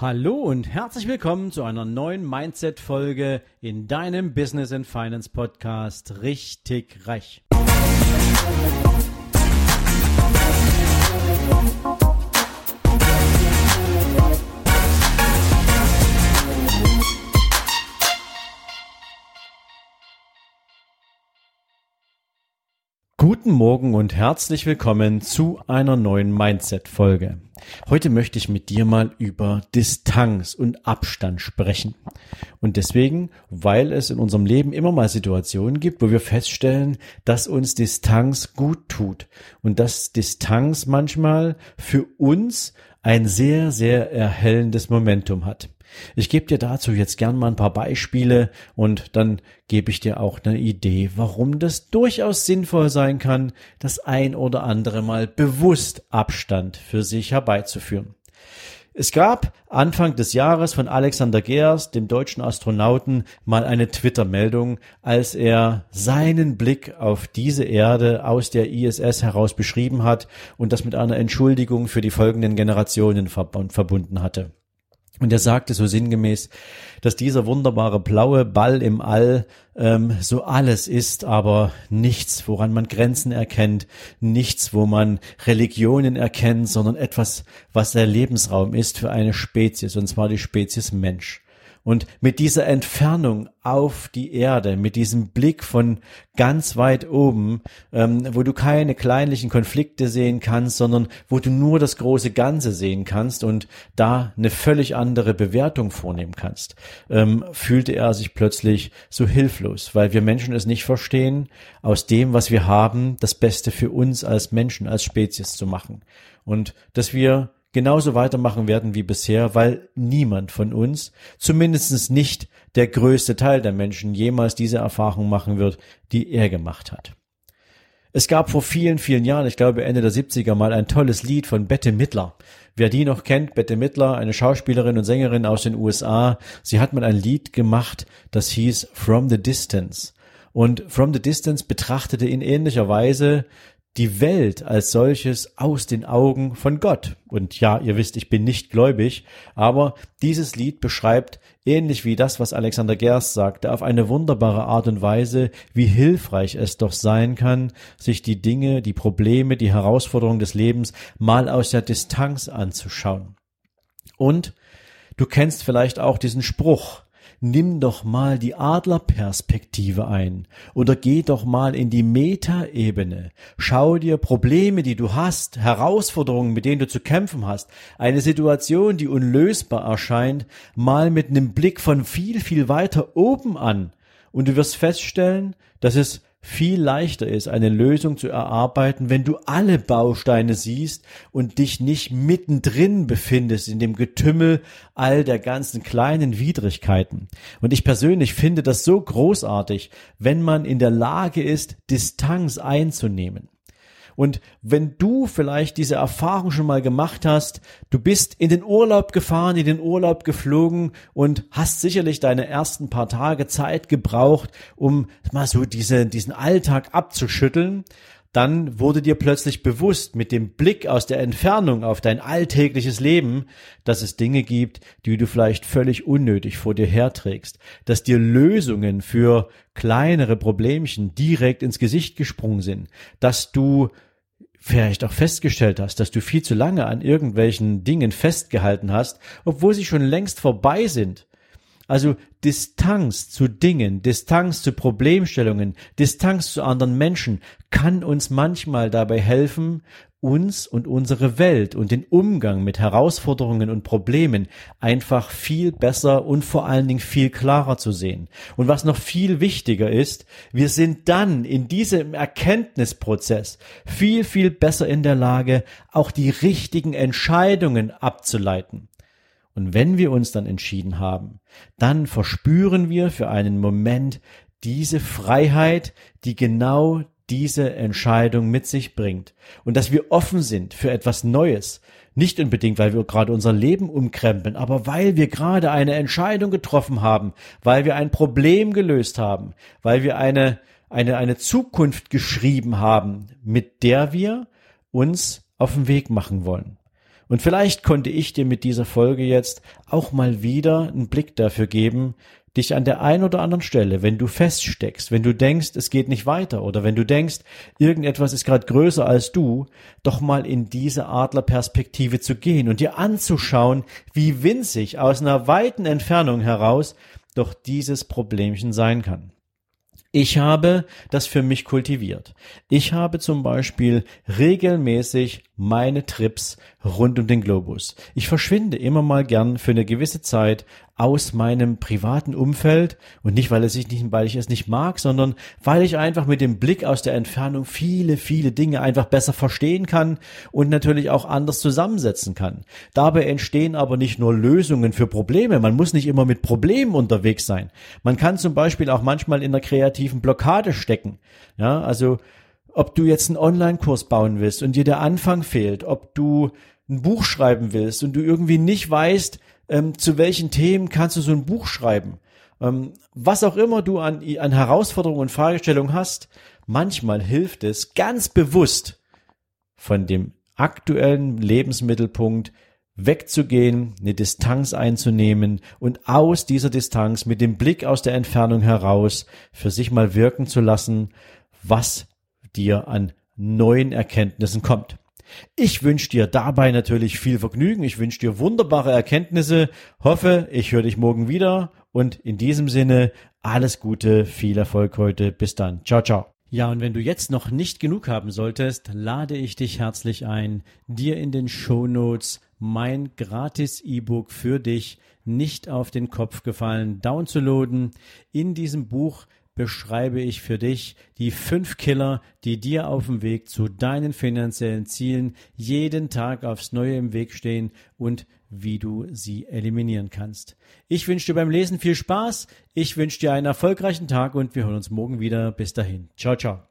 Hallo und herzlich willkommen zu einer neuen Mindset-Folge in deinem Business and Finance Podcast Richtig Reich. Guten Morgen und herzlich willkommen zu einer neuen Mindset-Folge. Heute möchte ich mit dir mal über Distanz und Abstand sprechen. Und deswegen, weil es in unserem Leben immer mal Situationen gibt, wo wir feststellen, dass uns Distanz gut tut und dass Distanz manchmal für uns ein sehr, sehr erhellendes Momentum hat. Ich gebe dir dazu jetzt gern mal ein paar Beispiele und dann gebe ich dir auch eine Idee, warum das durchaus sinnvoll sein kann, das ein oder andere Mal bewusst Abstand für sich herbeizuführen. Es gab Anfang des Jahres von Alexander Geers, dem deutschen Astronauten, mal eine Twitter-Meldung, als er seinen Blick auf diese Erde aus der ISS heraus beschrieben hat und das mit einer Entschuldigung für die folgenden Generationen verbunden hatte. Und er sagte so sinngemäß, dass dieser wunderbare blaue Ball im All ähm, so alles ist, aber nichts, woran man Grenzen erkennt, nichts, wo man Religionen erkennt, sondern etwas, was der Lebensraum ist für eine Spezies, und zwar die Spezies Mensch. Und mit dieser Entfernung auf die Erde, mit diesem Blick von ganz weit oben, ähm, wo du keine kleinlichen Konflikte sehen kannst, sondern wo du nur das große Ganze sehen kannst und da eine völlig andere Bewertung vornehmen kannst, ähm, fühlte er sich plötzlich so hilflos, weil wir Menschen es nicht verstehen, aus dem, was wir haben, das Beste für uns als Menschen, als Spezies zu machen. Und dass wir genauso weitermachen werden wie bisher, weil niemand von uns, zumindest nicht der größte Teil der Menschen, jemals diese Erfahrung machen wird, die er gemacht hat. Es gab vor vielen, vielen Jahren, ich glaube Ende der 70er mal ein tolles Lied von Bette Midler. Wer die noch kennt, Bette Midler, eine Schauspielerin und Sängerin aus den USA, sie hat mal ein Lied gemacht, das hieß From the Distance. Und From the Distance betrachtete in ähnlicher Weise die Welt als solches aus den Augen von Gott. Und ja, ihr wisst, ich bin nicht gläubig, aber dieses Lied beschreibt, ähnlich wie das, was Alexander Gerst sagte, auf eine wunderbare Art und Weise, wie hilfreich es doch sein kann, sich die Dinge, die Probleme, die Herausforderungen des Lebens mal aus der Distanz anzuschauen. Und du kennst vielleicht auch diesen Spruch, nimm doch mal die Adlerperspektive ein oder geh doch mal in die Metaebene. Schau dir Probleme, die du hast, Herausforderungen, mit denen du zu kämpfen hast, eine Situation, die unlösbar erscheint, mal mit einem Blick von viel, viel weiter oben an. Und du wirst feststellen, dass es viel leichter ist, eine Lösung zu erarbeiten, wenn du alle Bausteine siehst und dich nicht mittendrin befindest in dem Getümmel all der ganzen kleinen Widrigkeiten. Und ich persönlich finde das so großartig, wenn man in der Lage ist, Distanz einzunehmen. Und wenn du vielleicht diese Erfahrung schon mal gemacht hast, du bist in den Urlaub gefahren, in den Urlaub geflogen und hast sicherlich deine ersten paar Tage Zeit gebraucht, um mal so diese, diesen Alltag abzuschütteln dann wurde dir plötzlich bewusst mit dem Blick aus der Entfernung auf dein alltägliches Leben, dass es Dinge gibt, die du vielleicht völlig unnötig vor dir herträgst, dass dir Lösungen für kleinere Problemchen direkt ins Gesicht gesprungen sind, dass du vielleicht auch festgestellt hast, dass du viel zu lange an irgendwelchen Dingen festgehalten hast, obwohl sie schon längst vorbei sind. Also Distanz zu Dingen, Distanz zu Problemstellungen, Distanz zu anderen Menschen kann uns manchmal dabei helfen, uns und unsere Welt und den Umgang mit Herausforderungen und Problemen einfach viel besser und vor allen Dingen viel klarer zu sehen. Und was noch viel wichtiger ist, wir sind dann in diesem Erkenntnisprozess viel, viel besser in der Lage, auch die richtigen Entscheidungen abzuleiten. Und wenn wir uns dann entschieden haben, dann verspüren wir für einen Moment diese Freiheit, die genau diese Entscheidung mit sich bringt und dass wir offen sind für etwas Neues. Nicht unbedingt, weil wir gerade unser Leben umkrempeln, aber weil wir gerade eine Entscheidung getroffen haben, weil wir ein Problem gelöst haben, weil wir eine, eine, eine Zukunft geschrieben haben, mit der wir uns auf den Weg machen wollen. Und vielleicht konnte ich dir mit dieser Folge jetzt auch mal wieder einen Blick dafür geben, dich an der einen oder anderen Stelle, wenn du feststeckst, wenn du denkst, es geht nicht weiter oder wenn du denkst, irgendetwas ist gerade größer als du, doch mal in diese Adlerperspektive zu gehen und dir anzuschauen, wie winzig aus einer weiten Entfernung heraus doch dieses Problemchen sein kann. Ich habe das für mich kultiviert. Ich habe zum Beispiel regelmäßig meine Trips rund um den Globus. Ich verschwinde immer mal gern für eine gewisse Zeit aus meinem privaten Umfeld und nicht, weil es sich nicht, weil ich es nicht mag, sondern weil ich einfach mit dem Blick aus der Entfernung viele, viele Dinge einfach besser verstehen kann und natürlich auch anders zusammensetzen kann. Dabei entstehen aber nicht nur Lösungen für Probleme. Man muss nicht immer mit Problemen unterwegs sein. Man kann zum Beispiel auch manchmal in einer kreativen Blockade stecken. Ja, also ob du jetzt einen Online-Kurs bauen willst und dir der Anfang fehlt, ob du ein Buch schreiben willst und du irgendwie nicht weißt, ähm, zu welchen Themen kannst du so ein Buch schreiben. Ähm, was auch immer du an, an Herausforderungen und Fragestellungen hast, manchmal hilft es ganz bewusst von dem aktuellen Lebensmittelpunkt wegzugehen, eine Distanz einzunehmen und aus dieser Distanz mit dem Blick aus der Entfernung heraus für sich mal wirken zu lassen, was dir an neuen Erkenntnissen kommt. Ich wünsche dir dabei natürlich viel Vergnügen. Ich wünsche dir wunderbare Erkenntnisse. Hoffe, ich höre dich morgen wieder. Und in diesem Sinne, alles Gute, viel Erfolg heute. Bis dann. Ciao, ciao. Ja, und wenn du jetzt noch nicht genug haben solltest, lade ich dich herzlich ein, dir in den Show Notes mein gratis E-Book für dich nicht auf den Kopf gefallen downzuladen. In diesem Buch beschreibe ich für dich die fünf Killer, die dir auf dem Weg zu deinen finanziellen Zielen jeden Tag aufs Neue im Weg stehen und wie du sie eliminieren kannst. Ich wünsche dir beim Lesen viel Spaß, ich wünsche dir einen erfolgreichen Tag und wir hören uns morgen wieder. Bis dahin. Ciao, ciao.